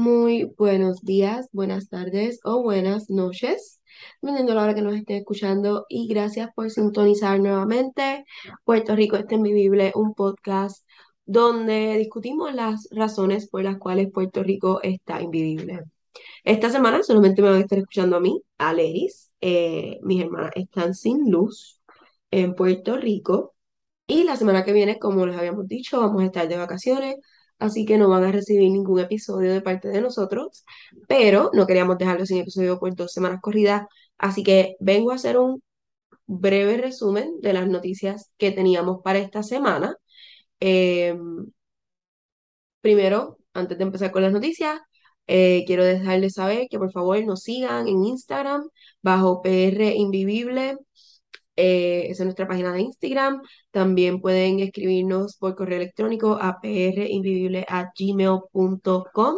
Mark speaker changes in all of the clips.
Speaker 1: Muy buenos días, buenas tardes o buenas noches, dependiendo de la hora que nos estén escuchando. Y gracias por sintonizar nuevamente Puerto Rico está invivible, un podcast donde discutimos las razones por las cuales Puerto Rico está invivible. Esta semana solamente me van a estar escuchando a mí, a Leris. Eh, mis hermanas están sin luz en Puerto Rico. Y la semana que viene, como les habíamos dicho, vamos a estar de vacaciones, así que no van a recibir ningún episodio de parte de nosotros, pero no queríamos dejarlo sin episodio por dos semanas corridas, así que vengo a hacer un breve resumen de las noticias que teníamos para esta semana. Eh, primero, antes de empezar con las noticias, eh, quiero dejarles saber que por favor nos sigan en Instagram bajo PR Invivible eh, esa es nuestra página de Instagram. También pueden escribirnos por correo electrónico a gmail.com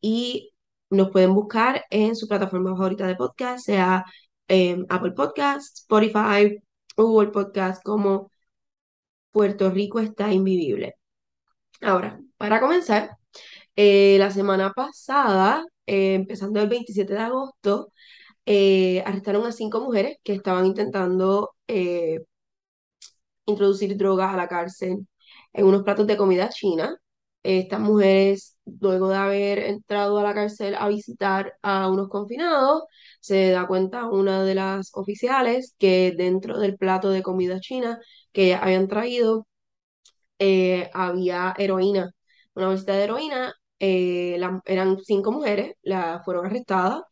Speaker 1: y nos pueden buscar en su plataforma favorita de podcast, sea em, Apple Podcast, Spotify, Google Podcast, como Puerto Rico está invivible. Ahora, para comenzar, eh, la semana pasada, eh, empezando el 27 de agosto, eh, arrestaron a cinco mujeres que estaban intentando eh, introducir drogas a la cárcel en unos platos de comida china. Estas mujeres, luego de haber entrado a la cárcel a visitar a unos confinados, se da cuenta una de las oficiales que dentro del plato de comida china que habían traído eh, había heroína, una bolsita de heroína. eran cinco mujeres, la, fueron arrestadas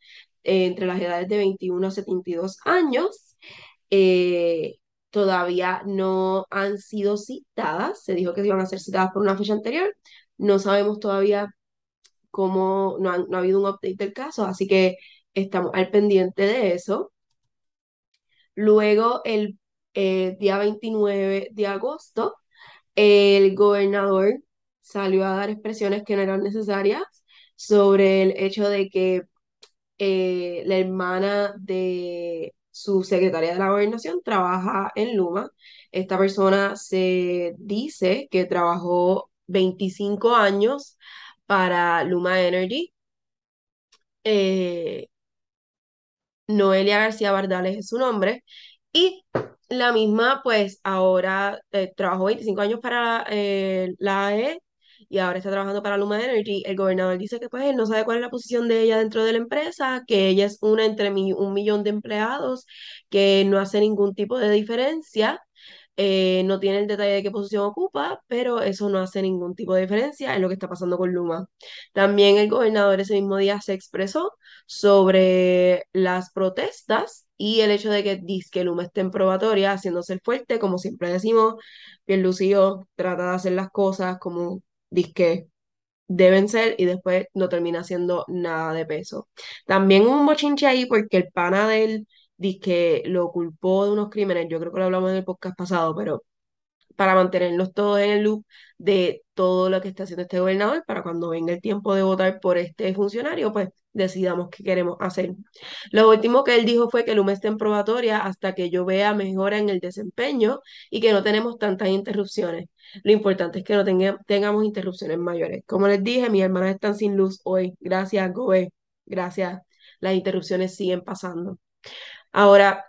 Speaker 1: eh, entre las edades de 21 a 72 años. Eh, todavía no han sido citadas, se dijo que iban a ser citadas por una fecha anterior. No sabemos todavía cómo, no, no ha habido un update del caso, así que estamos al pendiente de eso. Luego, el eh, día 29 de agosto, el gobernador salió a dar expresiones que no eran necesarias sobre el hecho de que eh, la hermana de su secretaria de la gobernación trabaja en Luma. Esta persona se dice que trabajó 25 años para Luma Energy. Eh, Noelia García Bardales es su nombre. Y la misma, pues ahora eh, trabajó 25 años para la AE y ahora está trabajando para Luma Energy. El gobernador dice que pues él no sabe cuál es la posición de ella dentro de la empresa, que ella es una entre un millón de empleados, que no hace ningún tipo de diferencia. Eh, no tiene el detalle de qué posición ocupa, pero eso no hace ningún tipo de diferencia en lo que está pasando con Luma. También el gobernador ese mismo día se expresó sobre las protestas y el hecho de que que Luma esté en probatoria, haciéndose el fuerte, como siempre decimos, Pierlucio trata de hacer las cosas como que deben ser y después no termina haciendo nada de peso. También un bochinche ahí porque el pana de él que lo culpó de unos crímenes, yo creo que lo hablamos en el podcast pasado, pero para mantenerlos todos en el loop de todo lo que está haciendo este gobernador, para cuando venga el tiempo de votar por este funcionario, pues decidamos qué queremos hacer. Lo último que él dijo fue que Luma está en probatoria hasta que yo vea mejora en el desempeño y que no tenemos tantas interrupciones. Lo importante es que no tenga- tengamos interrupciones mayores. Como les dije, mis hermanas están sin luz hoy. Gracias, Goe. Gracias. Las interrupciones siguen pasando. Ahora,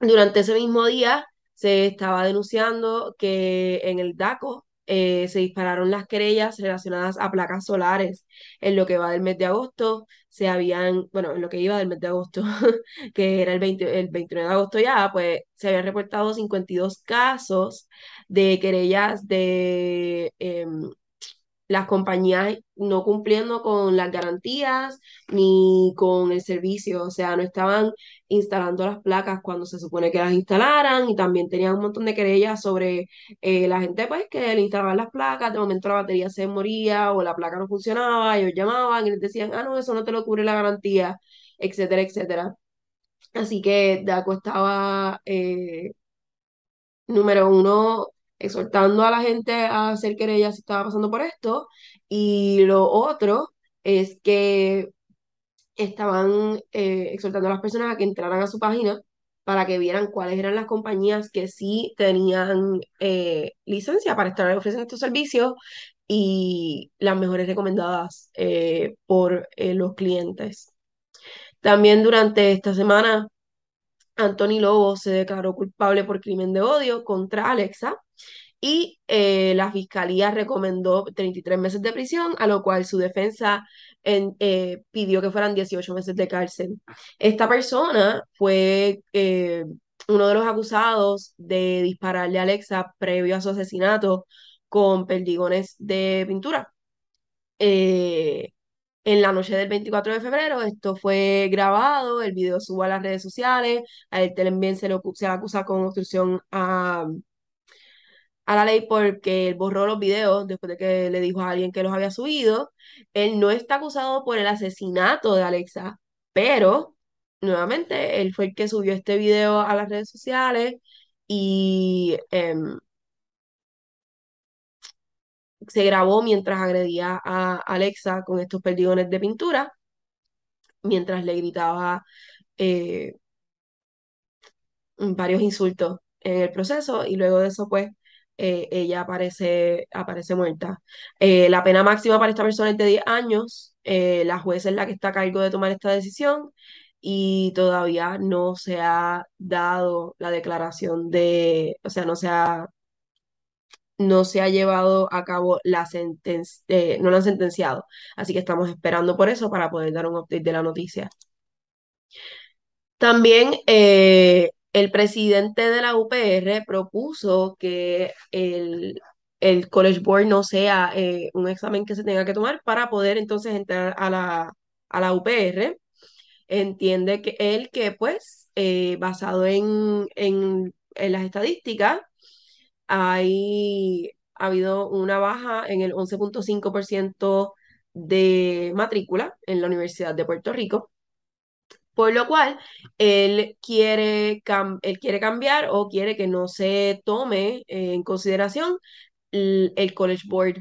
Speaker 1: durante ese mismo día se estaba denunciando que en el DACO eh, se dispararon las querellas relacionadas a placas solares. En lo que va del mes de agosto, se habían, bueno, en lo que iba del mes de agosto, que era el 20 el 29 de agosto ya, pues se habían reportado 52 casos de querellas de em, las compañías no cumpliendo con las garantías ni con el servicio, o sea, no estaban instalando las placas cuando se supone que las instalaran y también tenían un montón de querellas sobre eh, la gente pues que le instalaban las placas, de momento la batería se moría o la placa no funcionaba, ellos llamaban y les decían, ah, no, eso no te lo cubre la garantía, etcétera, etcétera. Así que DACO estaba eh, número uno, exhortando a la gente a hacer querellas si estaba pasando por esto, y lo otro es que estaban eh, exhortando a las personas a que entraran a su página para que vieran cuáles eran las compañías que sí tenían eh, licencia para estar ofreciendo estos servicios y las mejores recomendadas eh, por los clientes. También durante esta semana, Anthony Lobo se declaró culpable por crimen de odio contra Alexa y eh, la fiscalía recomendó 33 meses de prisión, a lo cual su defensa en, eh, pidió que fueran 18 meses de cárcel. Esta persona fue eh, uno de los acusados de dispararle a Alexa previo a su asesinato con perdigones de pintura. En la noche del 24 de febrero, esto fue grabado, el video subo a las redes sociales, a él también se le, se le acusa con obstrucción a a la ley porque él borró los videos después de que le dijo a alguien que los había subido. Él no está acusado por el asesinato de Alexa, pero nuevamente él fue el que subió este video a las redes sociales y em, se grabó mientras agredía a Alexa con estos perdigones de pintura, mientras le gritaba eh, varios insultos en el proceso y luego de eso pues eh, ella aparece, aparece muerta. Eh, la pena máxima para esta persona es de 10 años. La jueza es la que está a cargo de tomar esta decisión y todavía no se ha dado la declaración de, o sea, no se ha, no se ha llevado a cabo la sentencia, no la han sentenciado. Así que estamos esperando por eso para poder dar un update de la noticia. También el presidente de la UPR propuso que el, el College Board no sea eh, un examen que se tenga que tomar para poder entonces entrar a la, a la UPR. Entiende que él que pues eh, basado en, en, en, las estadísticas hay, ha habido una baja en el 11.5% de matrícula en la Universidad de Puerto Rico por lo cual, él quiere, él quiere cambiar o quiere que no se tome en consideración el, College Board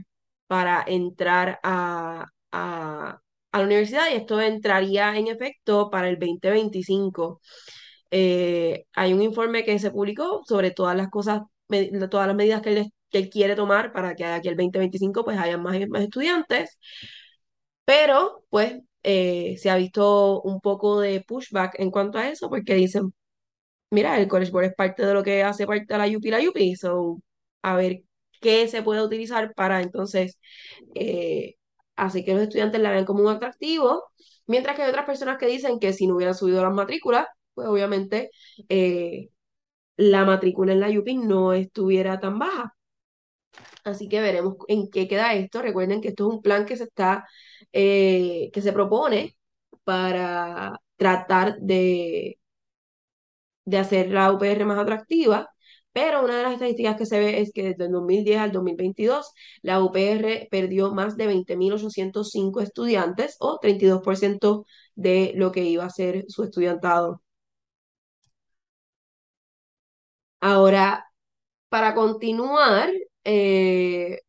Speaker 1: para entrar a, a, la universidad y esto entraría en efecto para el 2025. Eh, hay un informe que se publicó sobre todas las cosas, todas las medidas que él, quiere tomar para que aquí el 2025 pues haya más, más estudiantes, pero pues eh, se ha visto un poco de pushback en cuanto a eso, porque dicen, mira, el College Board es parte de lo que hace parte de la UP la UP, so a ver qué se puede utilizar para entonces eh, así que los estudiantes la vean como un atractivo, mientras que hay otras personas que dicen que si no hubieran subido las matrículas, pues obviamente eh, la matrícula en la UP no estuviera tan baja. Así que veremos en qué queda esto. Recuerden que esto es un plan que se está, eh, que se propone para tratar de, de hacer la UPR más atractiva. Pero una de las estadísticas que se ve es que desde el 2010 al 2022 la UPR perdió más de 20.805 estudiantes o 32% de lo que iba a ser su estudiantado. Ahora, para continuar, eh,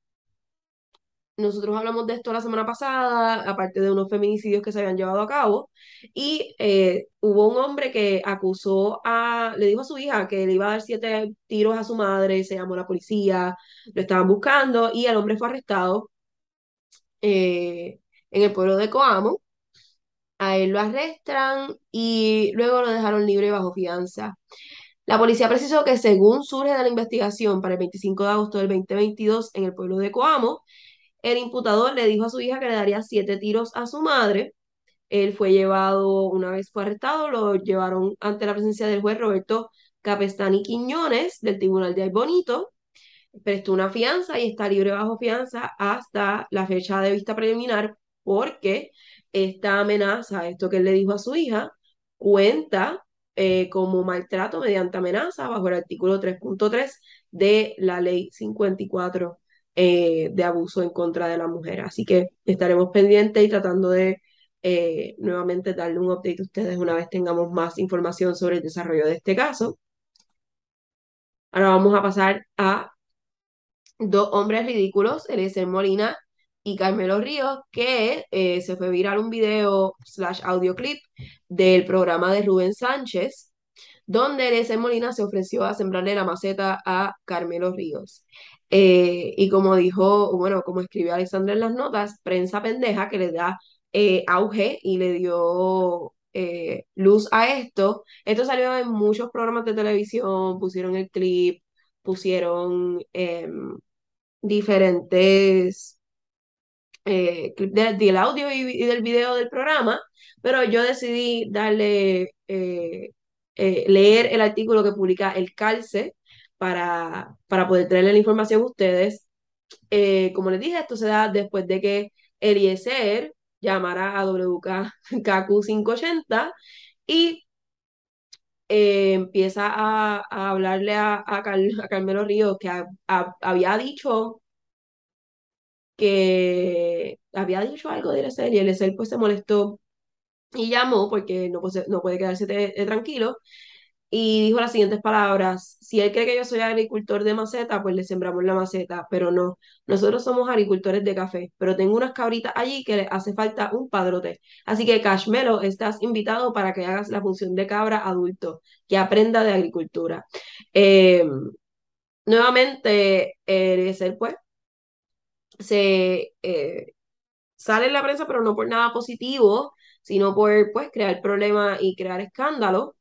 Speaker 1: nosotros hablamos de esto la semana pasada, aparte de unos feminicidios que se habían llevado a cabo, y eh, hubo un hombre que acusó a, le dijo a su hija que le iba a dar siete tiros a su madre, se llamó la policía, lo estaban buscando, y el hombre fue arrestado eh, en el pueblo de Coamo. A él lo arrestan y luego lo dejaron libre bajo fianza. La policía precisó que según surge de la investigación para el 25 de agosto del 2022 en el pueblo de Coamo, el imputador le dijo a su hija que le daría siete tiros a su madre. Él fue llevado, una vez fue arrestado, lo llevaron ante la presencia del juez Roberto Capestani Quiñones del Tribunal de Bonito. Prestó una fianza y está libre bajo fianza hasta la fecha de vista preliminar porque esta amenaza, esto que él le dijo a su hija, cuenta eh, como maltrato mediante amenaza bajo el artículo 3.3 de la ley 54 eh, de abuso en contra de la mujer. Así que estaremos pendientes y tratando de eh, nuevamente darle un update a ustedes una vez tengamos más información sobre el desarrollo de este caso. Ahora vamos a pasar a dos hombres ridículos, Eliezer Molina y Carmelo Ríos, que eh, se fue viral un video slash audio clip del programa de Rubén Sánchez, donde Eliezer Molina se ofreció a sembrarle la maceta a Carmelo Ríos. Eh, y como dijo, bueno, como escribió Alexandra en las notas, prensa pendeja que le da eh, auge y le dio luz a esto. Esto salió en muchos programas de televisión, pusieron el clip, pusieron em, diferentes eh, de- del audio y, y del video del programa, pero yo decidí darle, eh, eh, leer el artículo que publica el Calce para, para poder traerle la información a ustedes. Eh, como les dije, esto se da después de que Eliezer llamara a WKQ580 y eh, empieza a, a hablarle a, a, Car- a Carmelo Ríos que había dicho que había dicho algo de Eliezer y Eliezer pues se molestó y llamó porque no, puede- quedarse eh, tranquilo y dijo las siguientes palabras, si él cree que yo soy agricultor de maceta, pues le sembramos la maceta, pero no, nosotros somos agricultores de café, pero tengo unas cabritas allí que le hace falta un padrote. Así que Cashmelo, estás invitado para que hagas la función de cabra adulto, que aprenda de agricultura. Eh, nuevamente, Eliezer, pues, se eh, sale en la prensa, pero no por nada positivo, sino por, pues, crear problemas y crear escándalo.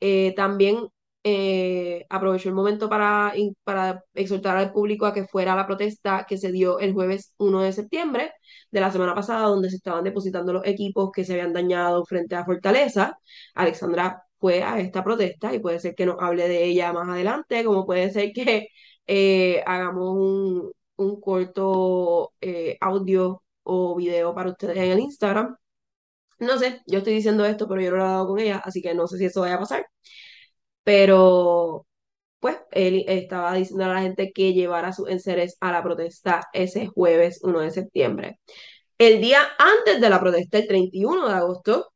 Speaker 1: Eh, también eh, aprovechó el momento para, para exhortar al público a que fuera a la protesta que se dio el jueves 1 de septiembre de la semana pasada, donde se estaban depositando los equipos que se habían dañado frente a Fortaleza. Alexandra fue a esta protesta y puede ser que nos hable de ella más adelante, como puede ser que hagamos un, un corto eh, audio o video para ustedes en el Instagram. No sé, yo estoy diciendo esto, pero yo no lo he hablado con ella, así que no sé si eso vaya a pasar pero pues él estaba diciendo a la gente que llevara sus enseres a la protesta ese jueves 1 de septiembre. El día antes de la protesta, el 31 de agosto,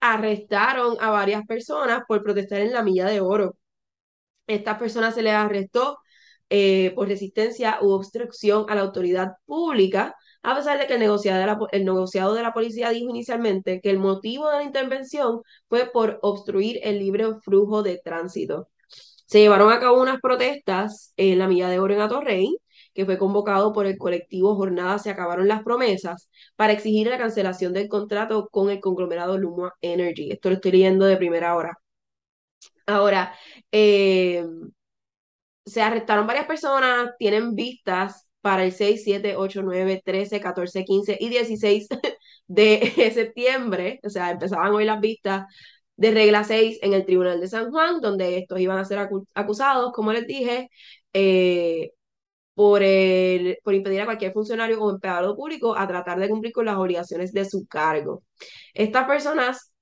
Speaker 1: arrestaron a varias personas por protestar en la Milla de Oro. Estas personas se les arrestó eh, por resistencia u obstrucción a la autoridad pública, a pesar de que el negociado, de la, el negociado de la policía dijo inicialmente que el motivo de la intervención fue por obstruir el libre flujo de tránsito. Se llevaron a cabo unas protestas en la Milla de Oro en Atorrey, que fue convocado por el colectivo Jornada Se Acabaron las Promesas, para exigir la cancelación del contrato con el conglomerado Luma Energy. Esto lo estoy leyendo de primera hora. Ahora, eh, se arrestaron varias personas, tienen vistas para el 6, 7, 8, 9, 13, 14, 15 y 16 de septiembre, o sea, empezaban hoy las vistas de regla 6 en el Tribunal de San Juan, donde estos iban a ser acu acusados, como les dije, eh, por, impedir a cualquier funcionario o empleado público a tratar de cumplir con las obligaciones de su cargo. Estas personas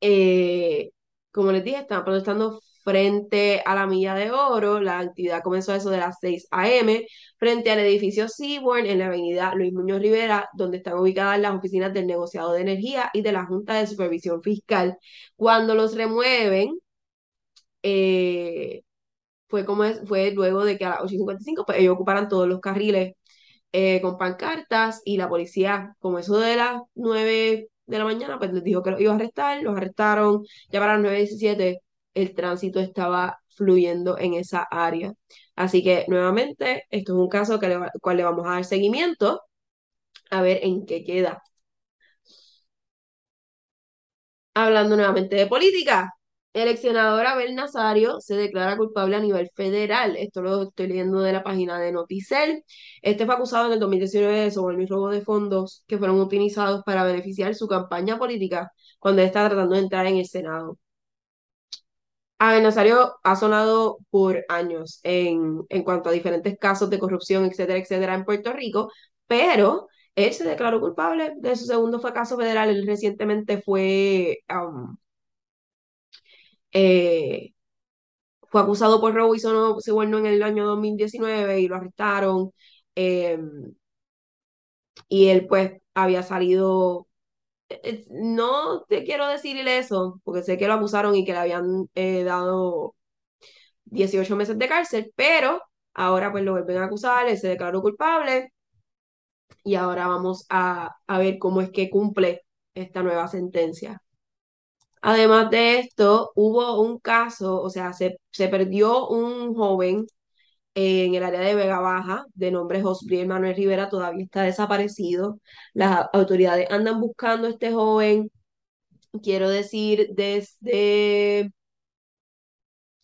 Speaker 1: eh, como les dije, estaban protestando frente a la Milla de Oro. La actividad comenzó a eso de las 6 a.m. frente al edificio Seabourn en la avenida Luis Muñoz Rivera, donde están ubicadas las oficinas del negociado de energía y de la Junta de Supervisión Fiscal. Cuando los remueven, eh, fue, como es, fue luego de que a las 8.55 pues, ellos ocuparan todos los carriles eh, con pancartas y la policía, como eso de las 9 de la mañana, pues les dijo que los iba a arrestar, los arrestaron, ya para las 9.17 el tránsito estaba fluyendo en esa área. Así que nuevamente, esto es un caso que le, cual le vamos a dar seguimiento a ver en qué queda. Hablando nuevamente de política, el ex Abel Nazario se declara culpable a nivel federal. Esto lo estoy leyendo de la página de Noticel. Este fue acusado en el 2019 de soborno y robo de fondos que fueron utilizados para beneficiar su campaña política cuando estaba tratando de entrar en el Senado. Nazario ha sonado por años en, en cuanto a diferentes casos de corrupción, etcétera, etcétera, en Puerto Rico, pero él se declaró culpable de su segundo fue caso federal. Él recientemente fue um, eh, fue acusado por robo y soborno en el año 2019 y lo arrestaron. eh, y él pues había salido, no te quiero decir eso, porque sé que lo acusaron y que le habían eh, dado 18 meses de cárcel, pero ahora pues lo vuelven a acusar, él se declaró culpable y ahora vamos a, a ver cómo es que cumple esta nueva sentencia. Además de esto, hubo un caso, o sea, se, se perdió un joven en el área de Vega Baja, de nombre Josbriel Manuel Rivera, todavía está desaparecido. Las autoridades andan buscando a este joven, quiero decir, desde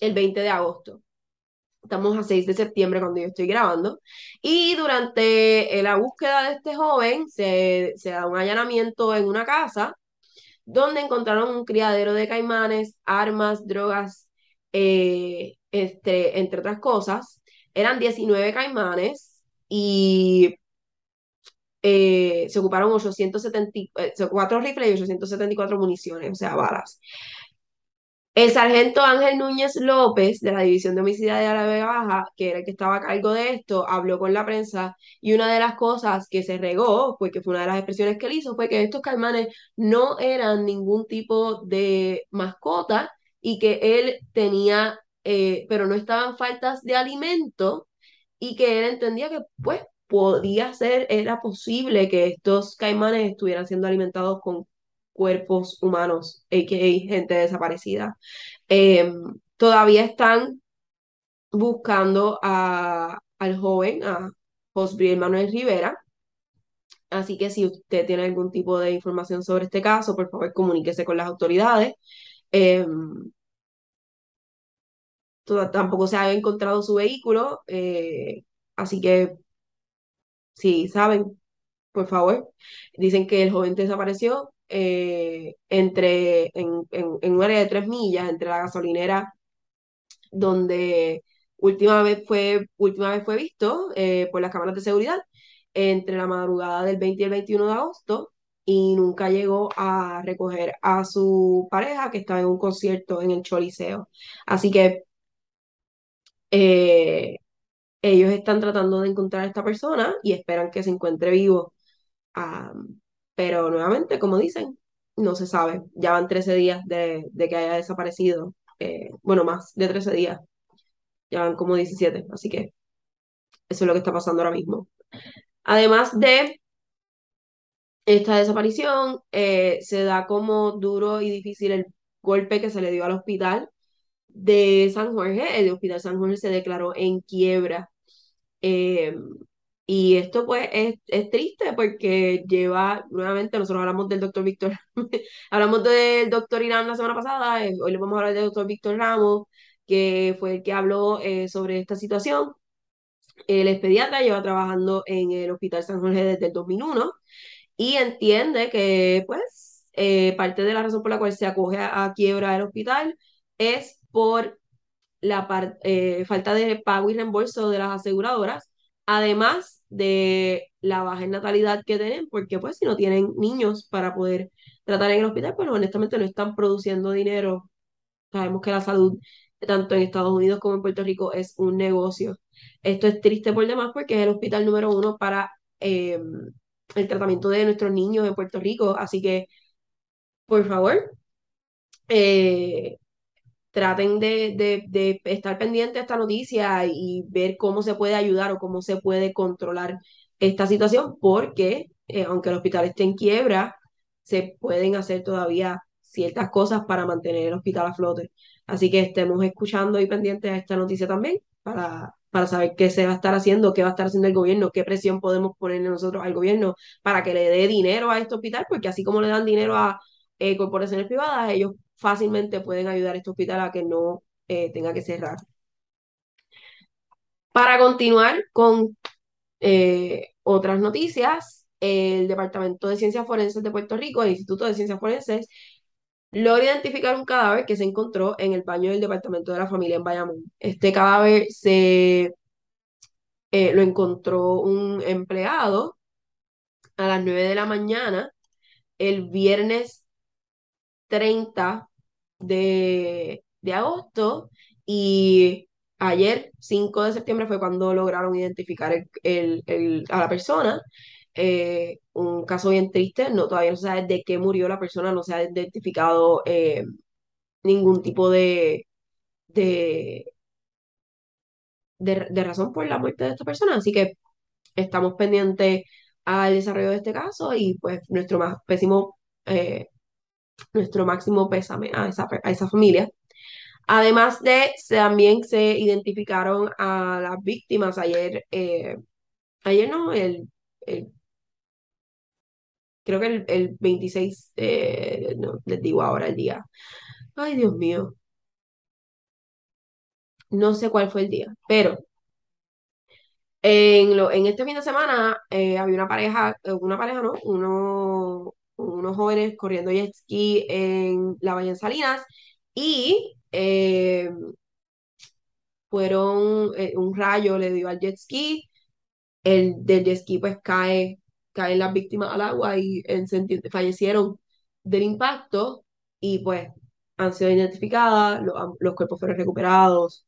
Speaker 1: el 20 de agosto. Estamos a 6 de septiembre cuando yo estoy grabando. Y durante eh, la búsqueda de este joven se, se da un allanamiento en una casa donde encontraron un criadero de caimanes, armas, drogas, eh, este, entre otras cosas. Eran 19 caimanes y eh, se ocuparon 870, eh, rifles y 874 municiones, o sea, balas. El sargento Ángel Núñez López, de la División de Homicidios de la Baja, que era el que estaba a cargo de esto, habló con la prensa y una de las cosas que se regó, porque fue una de las expresiones que él hizo, fue que estos caimanes no eran ningún tipo de mascota y que él tenía, eh, pero no estaban faltas de alimento y que él entendía que pues podía ser, era posible que estos caimanes estuvieran siendo alimentados con cuerpos humanos, a.k.a. gente desaparecida. Eh, todavía están buscando a, al joven, a Josbriel Manuel Rivera. Así que si usted tiene algún tipo de información sobre este caso, por favor comuníquese con las autoridades. Eh, tampoco se ha encontrado su vehículo, eh, así que si saben, por favor, dicen que el joven desapareció eh, entre, en, un área de tres millas entre la gasolinera donde última vez fue, última vez fue visto eh, por las cámaras de seguridad entre la madrugada del 20 y el 21 de agosto y nunca llegó a recoger a su pareja que estaba en un concierto en el Choliseo. Así que eh, ellos están tratando de encontrar a esta persona y esperan que se encuentre vivo. pero nuevamente, como dicen, no se sabe. Ya van 13 días de, que haya desaparecido. Eh, bueno, más de 13 días. Ya van como 17. Así que eso es lo que está pasando ahora mismo. Además de esta desaparición, eh, se da como duro y difícil el golpe que se le dio al hospital de San Jorge. El hospital San Jorge se declaró en quiebra. Eh, y esto pues es, es, triste porque lleva, nuevamente nosotros hablamos del doctor Víctor, hablamos del doctor Irán la semana pasada, eh, hoy le vamos a hablar del doctor Víctor Ramos, que fue el que habló eh, sobre esta situación. Él es pediatra, lleva trabajando en el Hospital San Jorge desde el 2001 y entiende que pues parte de la razón por la cual se acoge a, a quiebra el hospital es por la eh, falta de pago y reembolso de las aseguradoras, además de la baja en natalidad que tienen, porque pues si no tienen niños para poder tratar en el hospital, pues honestamente no están produciendo dinero. Sabemos que la salud, tanto en Estados Unidos como en Puerto Rico, es un negocio. Esto es triste por demás porque es el hospital número uno para em, el tratamiento de nuestros niños en Puerto Rico. Así que, por favor, eh, traten de, estar pendientes de esta noticia y ver cómo se puede ayudar o cómo se puede controlar esta situación, porque eh, aunque el hospital esté en quiebra, se pueden hacer todavía ciertas cosas para mantener el hospital a flote. Así que estemos escuchando y pendientes a esta noticia también para, para saber qué se va a estar haciendo, qué va a estar haciendo el gobierno, qué presión podemos ponerle nosotros al gobierno para que le dé dinero a este hospital, porque así como le dan dinero a eh, corporaciones privadas, ellos fácilmente pueden ayudar a este hospital a que no eh, tenga que cerrar. Para continuar con eh, otras noticias, el Departamento de Ciencias Forenses de Puerto Rico, el Instituto de Ciencias Forenses, logra identificar un cadáver que se encontró en el baño del Departamento de la Familia en Bayamón. Este cadáver se eh, lo encontró un empleado a las 9 de la mañana el viernes 30 de, agosto y ayer, 5 de septiembre, fue cuando lograron identificar el, a la persona. Eh, un caso bien triste, no, todavía no se sabe de qué murió la persona, no se ha identificado eh, ningún tipo de, de, de, razón por la muerte de esta persona, así que estamos pendientes al desarrollo de este caso y pues nuestro más pésimo eh, nuestro máximo pésame a esa, a esa familia. Además de, también se identificaron a las víctimas ayer, eh, ayer no, el, el creo que el, el 26, eh, no, les digo ahora el día. Ay, Dios mío. No sé cuál fue el día, pero en, lo, en este fin de semana eh, había una pareja, una pareja, ¿no? Uno, unos jóvenes corriendo jet ski en la Bahía de Salinas y eh, fueron, un rayo le dio al jet ski, el del jet ski pues cae, caen las víctimas al agua y en, fallecieron del impacto y pues han sido identificadas, los, los cuerpos fueron recuperados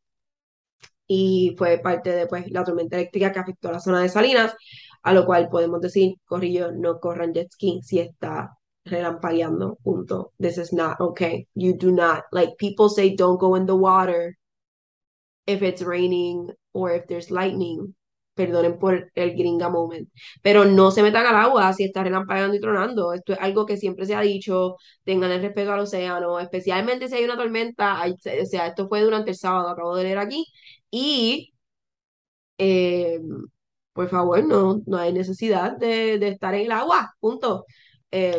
Speaker 1: y fue parte de pues, la tormenta eléctrica que afectó a la zona de Salinas, a lo cual podemos decir, corrillo, no corran jet ski si está relampagueando, punto. This is not okay. You do not, like people say, don't go in the water if it's raining or if there's lightning. Perdonen por el gringa moment, pero no se metan al agua si está relampagueando y tronando. Esto es algo que siempre se ha dicho, tengan el respeto al océano, especialmente si hay una tormenta. o sea, esto fue durante el sábado, acabo de leer aquí, y eh, por favor, no, no hay necesidad de, estar en el agua, punto. Eh,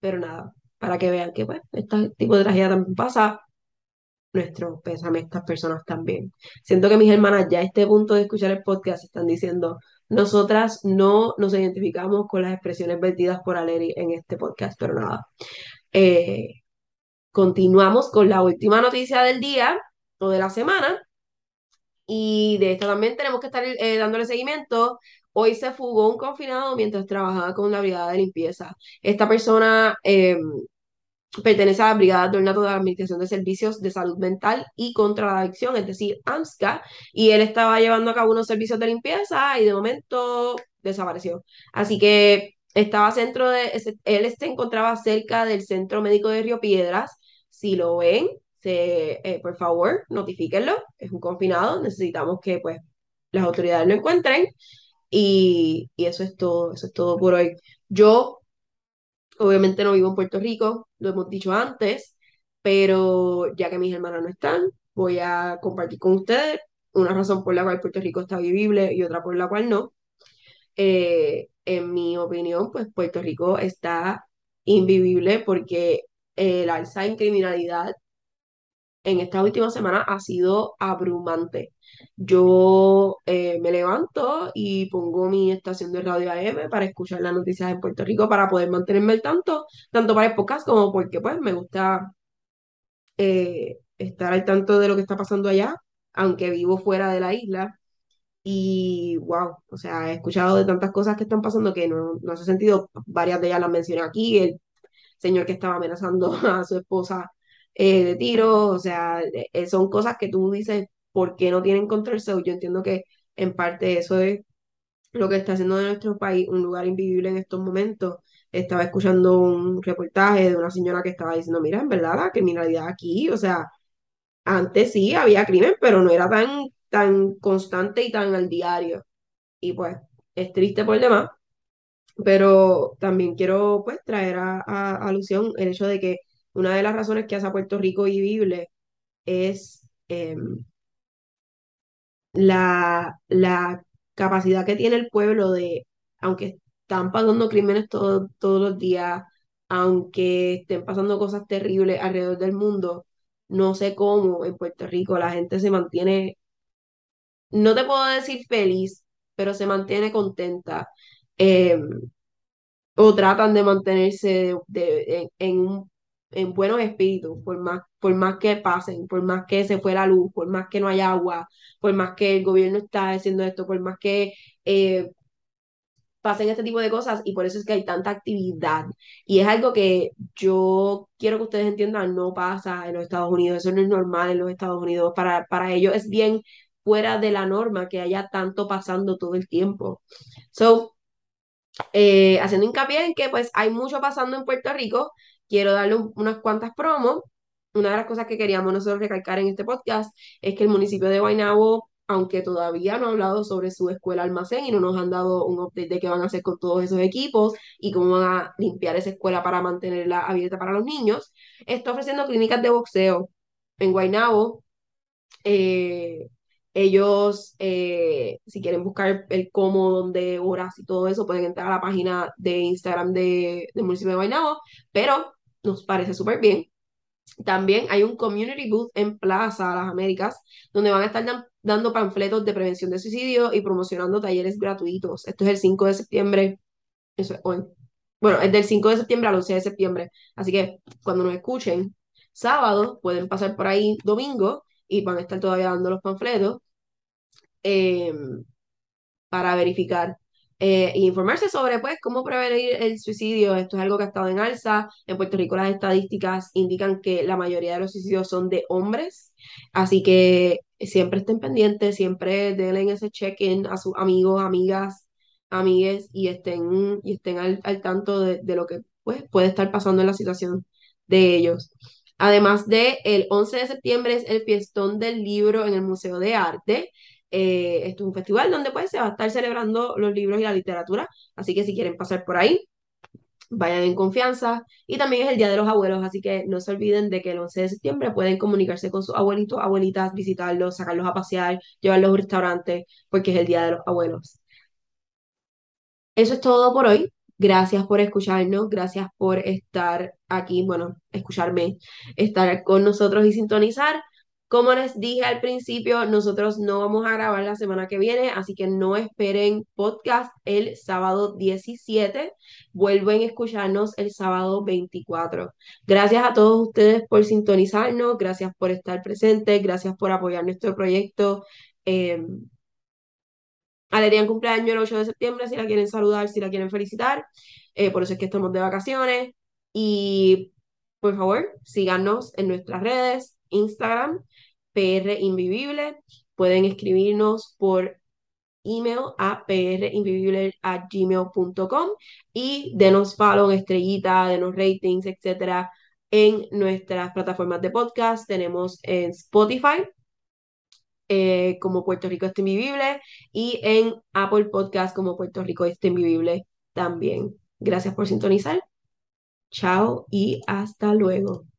Speaker 1: pero nada, para que vean que pues, este tipo de tragedia también pasa, nuestro pésame estas personas también. Siento que mis hermanas ya a este punto de escuchar el podcast están diciendo, nosotras no nos identificamos con las expresiones vertidas por Aleri en este podcast, pero nada. Eh, continuamos con la última noticia del día o de la semana, y de esto también tenemos que estar eh, dándole seguimiento. Hoy se fugó un confinado mientras trabajaba con la brigada de limpieza. Esta persona eh, pertenece a la Brigada de Ornato de la Administración de Servicios de Salud Mental y contra la Adicción, es decir, AMSCA, y él estaba llevando a cabo unos servicios de limpieza y de momento desapareció. Así que estaba centro de, él se encontraba cerca del Centro Médico de Río Piedras. Si lo ven, se, eh, por favor, notifíquenlo, es un confinado, necesitamos que pues las autoridades lo encuentren y, y eso es todo, eso es todo por hoy. Yo obviamente no vivo en Puerto Rico, lo hemos dicho antes, pero ya que mis hermanas no están, voy a compartir con ustedes una razón por la cual Puerto Rico está vivible y otra por la cual no. Eh, en mi opinión, pues Puerto Rico está invivible porque el alza en criminalidad en esta última semana ha sido abrumante. Yo eh, me levanto y pongo mi estación de radio AM para escuchar las noticias en Puerto Rico para poder mantenerme al tanto, tanto para el podcast como porque pues me gusta eh, estar al tanto de lo que está pasando allá, aunque vivo fuera de la isla. Y wow, o sea, he escuchado de tantas cosas que están pasando que no, no hace sentido. Varias de ellas las mencioné aquí. El señor que estaba amenazando a su esposa eh, de tiro, o sea, eh, son cosas que tú dices, ¿por qué no tienen control? So, yo entiendo que en parte eso es lo que está haciendo de nuestro país un lugar invivible en estos momentos. Estaba escuchando un reportaje de una señora que estaba diciendo, mira, en verdad la criminalidad aquí, o sea, antes sí había crimen, pero no era tan, tan constante y tan al diario. Y pues es triste por demás, pero también quiero pues traer a alusión el hecho de que una de las razones que hace a Puerto Rico vivible es em, la, la capacidad que tiene el pueblo de, aunque están pasando crímenes todos los días, aunque estén pasando cosas terribles alrededor del mundo, no sé cómo en Puerto Rico la gente se mantiene, no te puedo decir feliz, pero se mantiene contenta. Em, o tratan de mantenerse de, en, un en buenos espíritus, por más, por más que pasen, por más que se fue la luz, por más que no haya agua, por más que el gobierno está haciendo esto, por más que eh, pasen este tipo de cosas y por eso es que hay tanta actividad. Y es algo que yo quiero que ustedes entiendan, no pasa en los Estados Unidos, eso no es normal en los Estados Unidos, para, para ellos es bien fuera de la norma que haya tanto pasando todo el tiempo. So, eh, haciendo hincapié en que pues hay mucho pasando en Puerto Rico, quiero darle unas cuantas promos. Una de las cosas que queríamos nosotros recalcar en este podcast es que el municipio de Guaynabo, aunque todavía no ha hablado sobre su escuela almacén y no nos han dado un update de qué van a hacer con todos esos equipos y cómo van a limpiar esa escuela para mantenerla abierta para los niños, está ofreciendo clínicas de boxeo en Guaynabo. Eh, ellos, eh, si quieren buscar el cómo, dónde, horas y todo eso, pueden entrar a la página de Instagram de, del municipio de Guaynabo, pero nos parece súper bien. También hay un community booth en Plaza Las Américas, donde van a estar dan- dando panfletos de prevención de suicidio y promocionando talleres gratuitos. Esto es el 5 de septiembre, eso es hoy. Bueno, es del 5 de septiembre al 11 de septiembre. Así que cuando nos escuchen, sábado, pueden pasar por ahí domingo y van a estar todavía dando los panfletos eh, para verificar eh, informarse sobre pues, cómo prevenir el suicidio. Esto es algo que ha estado en alza. En Puerto Rico las estadísticas indican que la mayoría de los suicidios son de hombres, así que siempre estén pendientes, siempre denle ese check-in a sus amigos, amigas, amigues y estén, y estén al, al tanto de, de lo que pues, puede estar pasando en la situación de ellos. Además de el 11 de septiembre es el fiestón del libro en el Museo de Arte. Eh, es un festival donde pues se va a estar celebrando los libros y la literatura, así que si quieren pasar por ahí, vayan en confianza. Y también es el Día de los Abuelos, así que no se olviden de que el 11 de septiembre pueden comunicarse con sus abuelitos, abuelitas, visitarlos, sacarlos a pasear, llevarlos a un restaurante, porque es el Día de los Abuelos. Eso es todo por hoy. Gracias por escucharnos, gracias por estar aquí, bueno, escucharme, estar con nosotros y sintonizar. Como les dije al principio, nosotros no vamos a grabar la semana que viene, así que no esperen podcast el sábado 17. Vuelven a escucharnos el sábado 24. Gracias a todos ustedes por sintonizarnos, gracias por estar presentes, gracias por apoyar nuestro proyecto. Eh, Adrián cumpleaños el 8 de septiembre, si la quieren saludar, si la quieren felicitar. Eh, por eso es que estamos de vacaciones. Y por favor, síganos en nuestras redes, Instagram, PR Invivible. Pueden escribirnos por email a gmail.com y denos follow, estrellita, denos ratings, etcétera, en nuestras plataformas de podcast. Tenemos en Spotify, eh, como Puerto Rico está invivible y en Apple Podcast como Puerto Rico está invivible también. Gracias por sintonizar. Chao y hasta luego.